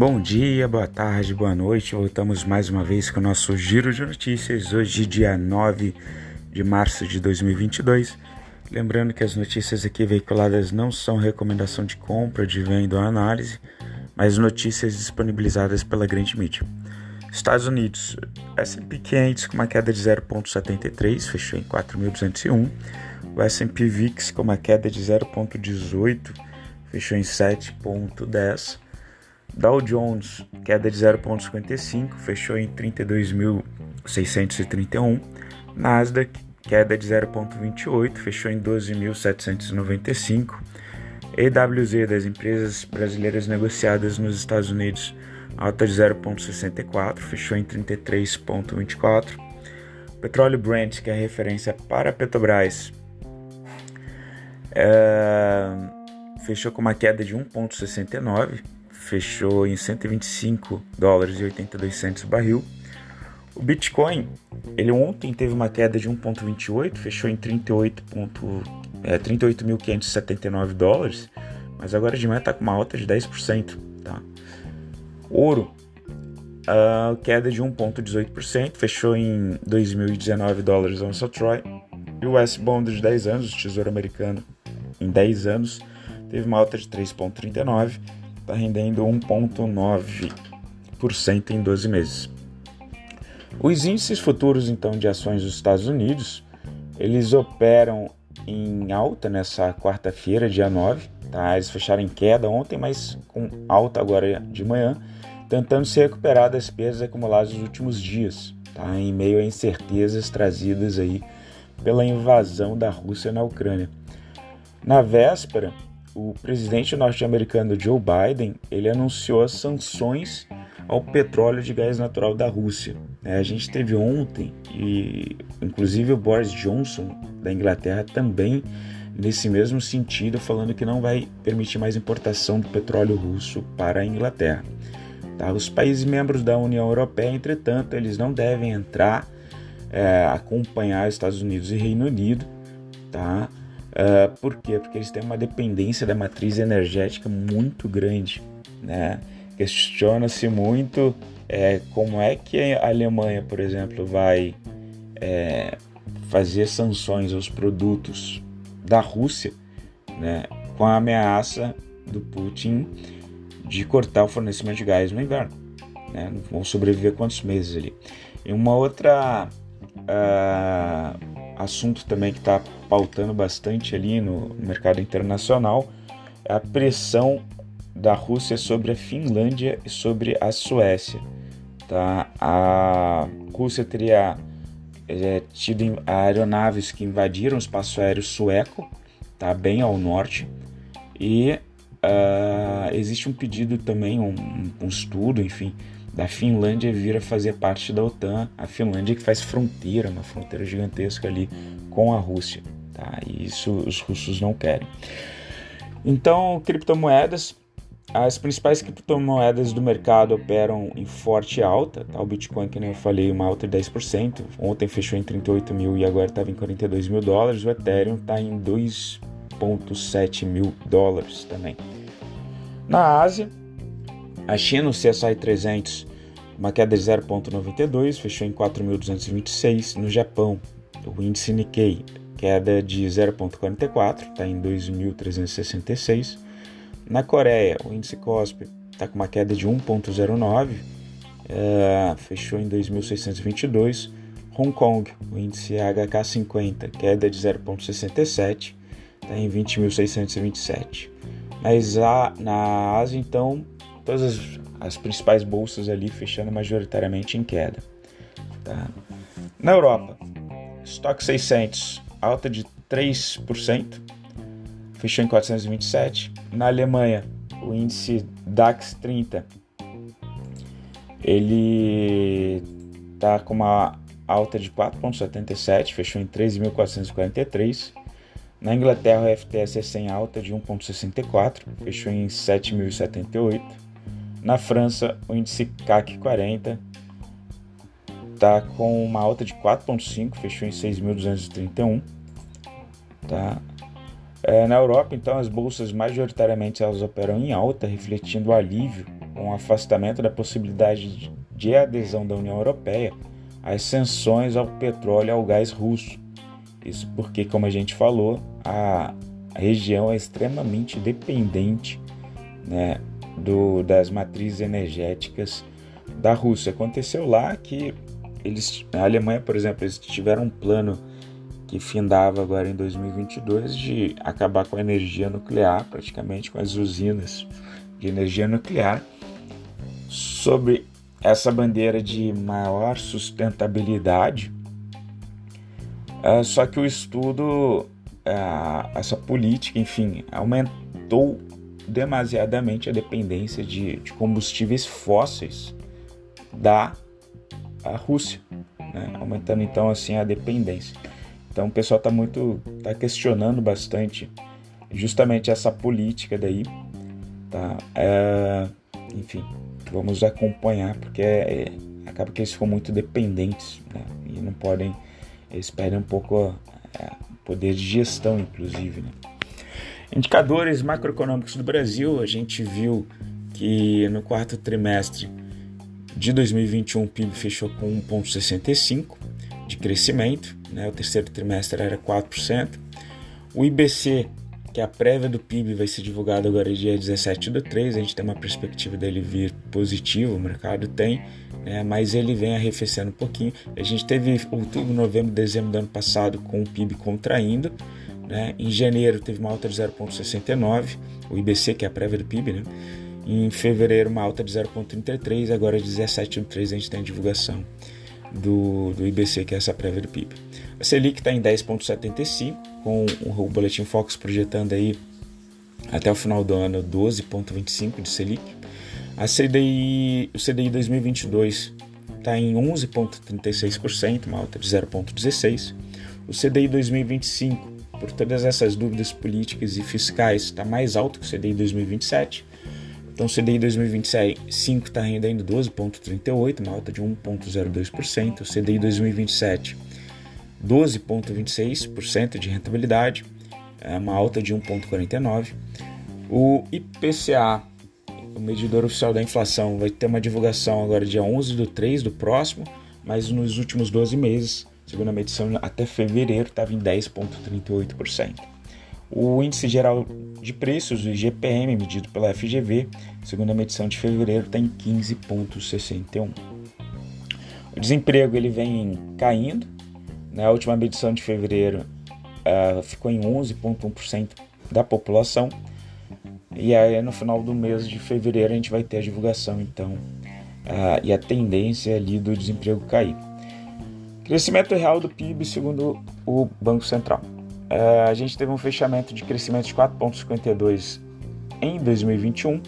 Bom dia, boa tarde, boa noite. Voltamos mais uma vez com o nosso giro de notícias. Hoje, dia 9 de março de 2022. Lembrando que as notícias aqui veiculadas não são recomendação de compra, de venda ou análise, mas notícias disponibilizadas pela grande mídia. Estados Unidos, S&P 500 com uma queda de 0,73, fechou em 4.201. O S&P VIX com uma queda de 0,18, fechou em 7,10. Dow Jones, queda de 0,55, fechou em 32.631. Nasdaq, queda de 0,28, fechou em 12.795. EWZ das empresas brasileiras negociadas nos Estados Unidos, alta de 0,64, fechou em 33,24. Petróleo Brent, que é referência para Petrobras, é, fechou com uma queda de 1,69, fechou em 125 dólares e 82 centos o barril. O Bitcoin, ele ontem teve uma queda de 1,28, fechou em 38,579 é, 38 dólares, mas agora de manhã está com uma alta de 10%. Tá? Ouro, uh, queda de 1,18%, fechou em 2.019 dólares onça Troy. E o S-Bond de 10 anos, o Tesouro Americano, em 10 anos, teve uma alta de 3,39%, está rendendo 1,9% em 12 meses. Os índices futuros então de ações dos Estados Unidos, eles operam em alta nessa quarta-feira, dia 9, tá? Eles fecharam em queda ontem, mas com alta agora de manhã, tentando se recuperar das perdas acumuladas nos últimos dias, tá? Em meio a incertezas trazidas aí pela invasão da Rússia na Ucrânia. Na véspera, o presidente norte-americano Joe Biden ele anunciou as sanções ao petróleo de gás natural da Rússia. É, a gente teve ontem, e inclusive o Boris Johnson da Inglaterra também nesse mesmo sentido, falando que não vai permitir mais importação do petróleo russo para a Inglaterra. Tá? Os países membros da União Europeia, entretanto, eles não devem entrar, é, acompanhar Estados Unidos e Reino Unido, tá? Uh, por quê? Porque eles têm uma dependência da matriz energética muito grande. Né? Questiona-se muito é, como é que a Alemanha, por exemplo, vai é, fazer sanções aos produtos da Rússia né, com a ameaça do Putin de cortar o fornecimento de gás no inverno. Né? Vão sobreviver quantos meses ali? E uma outra uh, assunto também que está pautando bastante ali no mercado internacional é a pressão da Rússia sobre a Finlândia e sobre a Suécia. Tá? A Rússia teria é, tido aeronaves que invadiram o espaço aéreo sueco, tá? bem ao norte, e uh, existe um pedido também, um, um estudo, enfim, da Finlândia vir a fazer parte da OTAN, a Finlândia que faz fronteira, uma fronteira gigantesca ali com a Rússia, tá? E isso os russos não querem. Então, criptomoedas, as principais criptomoedas do mercado operam em forte alta, tá? O Bitcoin, que nem eu falei, uma alta de 10%, ontem fechou em 38 mil e agora estava em 42 mil dólares, o Ethereum está em 2,7 mil dólares também. Na Ásia, a China, o CSI 300, uma queda de 0,92, fechou em 4.226. No Japão, o índice Nikkei, queda de 0,44, está em 2.366. Na Coreia, o índice KOSPI está com uma queda de 1,09, é, fechou em 2.622. Hong Kong, o índice HK50, queda de 0,67, está em 20.627. Mas na Ásia, então, todas as, as principais bolsas ali fechando majoritariamente em queda. Tá? Na Europa, estoque 600, alta de 3%, fechou em 427. Na Alemanha, o índice DAX 30, ele tá com uma alta de 4,77, fechou em 13.443. Na Inglaterra, o FTSE 100 alta de 1,64, fechou em 7.078. Na França, o índice CAC 40 está com uma alta de 4,5, fechou em 6.231. Tá? É, na Europa, então, as bolsas majoritariamente elas operam em alta, refletindo o alívio com o afastamento da possibilidade de adesão da União Europeia às sanções ao petróleo e ao gás russo. Isso porque, como a gente falou, a região é extremamente dependente né, do, das matrizes energéticas da Rússia. Aconteceu lá que eles, a Alemanha, por exemplo, eles tiveram um plano que findava agora em 2022 de acabar com a energia nuclear, praticamente com as usinas de energia nuclear, sobre essa bandeira de maior sustentabilidade. Uh, só que o estudo, uh, essa política, enfim, aumentou demasiadamente a dependência de, de combustíveis fósseis da Rússia, né? aumentando então assim a dependência. Então o pessoal está muito tá questionando bastante justamente essa política daí, tá? É, enfim, vamos acompanhar porque é, é, acaba que eles ficam muito dependentes né? e não podem, eles perdem um pouco é, poder de gestão, inclusive. Né? Indicadores macroeconômicos do Brasil, a gente viu que no quarto trimestre de 2021 o PIB fechou com 1,65 de crescimento, né? o terceiro trimestre era 4%. O IBC, que é a prévia do PIB, vai ser divulgado agora dia 17 do 3, a gente tem uma perspectiva dele vir positivo, o mercado tem, né? mas ele vem arrefecendo um pouquinho. A gente teve outubro, novembro, dezembro do ano passado com o PIB contraindo, né? em janeiro teve uma alta de 0,69, o IBC, que é a prévia do PIB, né? em fevereiro uma alta de 0,33, agora 17 do 3 a gente tem a divulgação do, do IBC, que é essa prévia do PIB. A Selic está em 10,75, com o Boletim Fox projetando aí até o final do ano 12,25 de Selic. A CDI, o CDI 2022 está em 11,36%, uma alta de 0,16%. O CDI 2025, por todas essas dúvidas políticas e fiscais, está mais alto que o CDI 2027. Então, o CDI 2025 está rendendo 12,38, uma alta de 1,02%. O CDI 2027, 12,26% de rentabilidade, é uma alta de 1,49%. O IPCA, o medidor oficial da inflação, vai ter uma divulgação agora dia 11 do 3 do próximo, mas nos últimos 12 meses, segundo a medição até fevereiro, estava em 10,38%. O índice geral de preços, o IGPM, medido pela FGV, segundo a medição de fevereiro, está em 15,61. O desemprego ele vem caindo. Na né? última medição de fevereiro uh, ficou em 11,1% da população. E aí no final do mês de fevereiro a gente vai ter a divulgação então uh, e a tendência ali do desemprego cair. Crescimento real do PIB segundo o Banco Central. Uh, a gente teve um fechamento de crescimento de 4,52 em 2021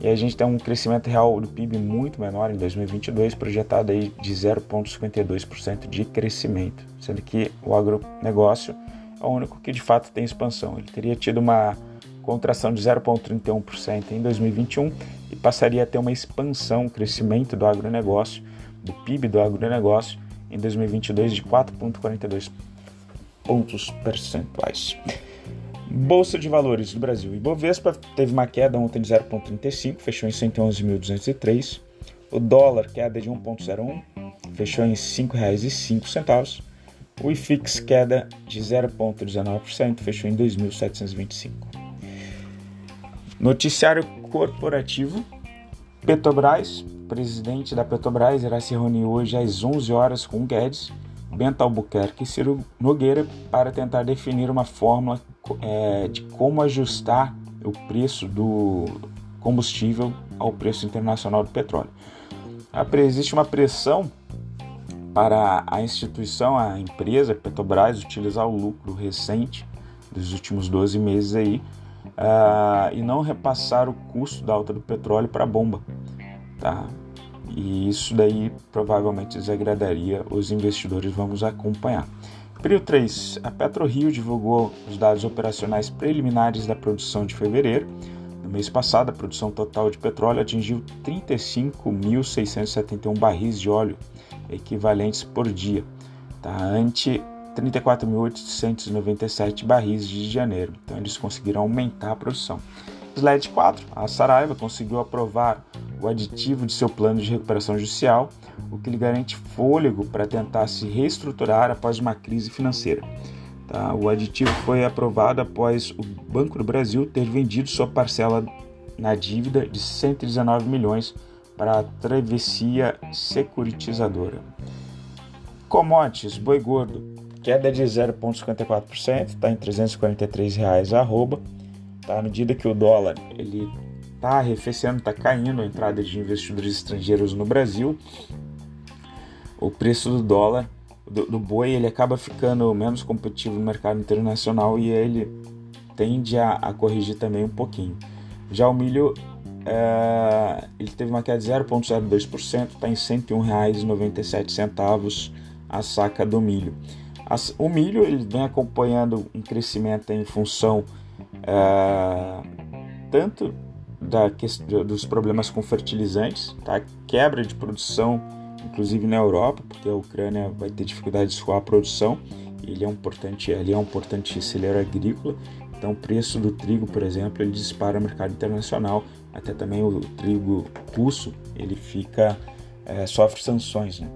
e a gente tem um crescimento real do PIB muito menor em 2022, projetado aí de 0,52% de crescimento, sendo que o agronegócio é o único que de fato tem expansão. Ele teria tido uma contração de 0,31% em 2021 e passaria a ter uma expansão, um crescimento do agronegócio, do PIB do agronegócio em 2022 de 4,42% pontos percentuais. Bolsa de Valores do Brasil. Ibovespa teve uma queda ontem de 0,35, fechou em 111.203. O dólar queda de 1,01, fechou em R$ 5,05. O IFIX queda de 0,19%, fechou em 2.725. Noticiário corporativo. Petrobras, presidente da Petrobras, irá se reunir hoje às 11 horas com Guedes Bento Albuquerque e Ciro Nogueira para tentar definir uma fórmula é, de como ajustar o preço do combustível ao preço internacional do petróleo. Existe uma pressão para a instituição, a empresa Petrobras, utilizar o lucro recente dos últimos 12 meses aí uh, e não repassar o custo da alta do petróleo para a bomba. Tá? E isso daí provavelmente desagradaria os investidores. Vamos acompanhar. Período 3. A PetroRio divulgou os dados operacionais preliminares da produção de fevereiro. No mês passado, a produção total de petróleo atingiu 35.671 barris de óleo equivalentes por dia, tá? ante 34.897 barris de janeiro. Então, eles conseguiram aumentar a produção. Slide 4. A Saraiva conseguiu aprovar o aditivo de seu plano de recuperação judicial, o que lhe garante fôlego para tentar se reestruturar após uma crise financeira. Tá? O aditivo foi aprovado após o Banco do Brasil ter vendido sua parcela na dívida de 119 milhões para a travessia securitizadora. Commodities, boi gordo, queda de 0,54%, está em 343 reais arroba. Tá? À medida que o dólar ele está arrefecendo, está caindo a entrada de investidores estrangeiros no Brasil, o preço do dólar, do, do boi, ele acaba ficando menos competitivo no mercado internacional e ele tende a, a corrigir também um pouquinho. Já o milho, é, ele teve uma queda de 0,02%, está em R$ 101,97 a saca do milho. As, o milho ele vem acompanhando um crescimento em função é, tanto da, dos problemas com fertilizantes, tá? quebra de produção, inclusive na Europa, porque a Ucrânia vai ter dificuldade de escoar a produção. Ele é um importante, ele é um importante celeiro agrícola. Então, o preço do trigo, por exemplo, ele dispara no mercado internacional. Até também o trigo russo, ele fica é, sofre sanções. Né?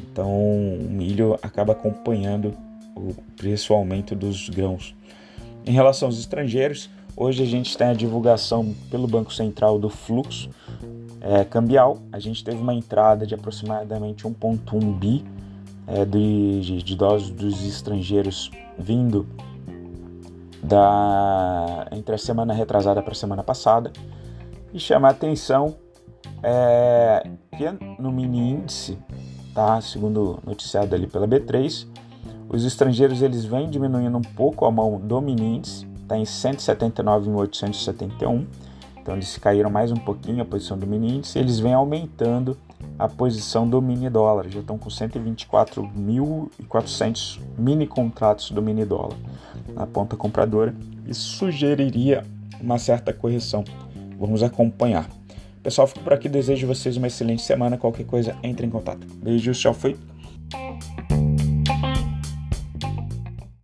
Então, o milho acaba acompanhando o preço o aumento dos grãos. Em relação aos estrangeiros, hoje a gente tem a divulgação pelo Banco Central do fluxo é, cambial. A gente teve uma entrada de aproximadamente 1,1 bi é, de, de, dólares dos estrangeiros vindo da entre a semana retrasada para a semana passada e chama a atenção é, que no mini índice, tá, segundo noticiado ali pela B3, os estrangeiros eles vêm diminuindo um pouco a mão do mini índice, está em 179.871, então eles caíram mais um pouquinho a posição do mini índice, eles vêm aumentando a posição do mini dólar, já estão com 124.400 mini contratos do mini dólar na ponta compradora. Isso sugeriria uma certa correção. Vamos acompanhar. Pessoal, fico por aqui. Desejo vocês uma excelente semana. Qualquer coisa, entre em contato. Beijos, tchau, foi.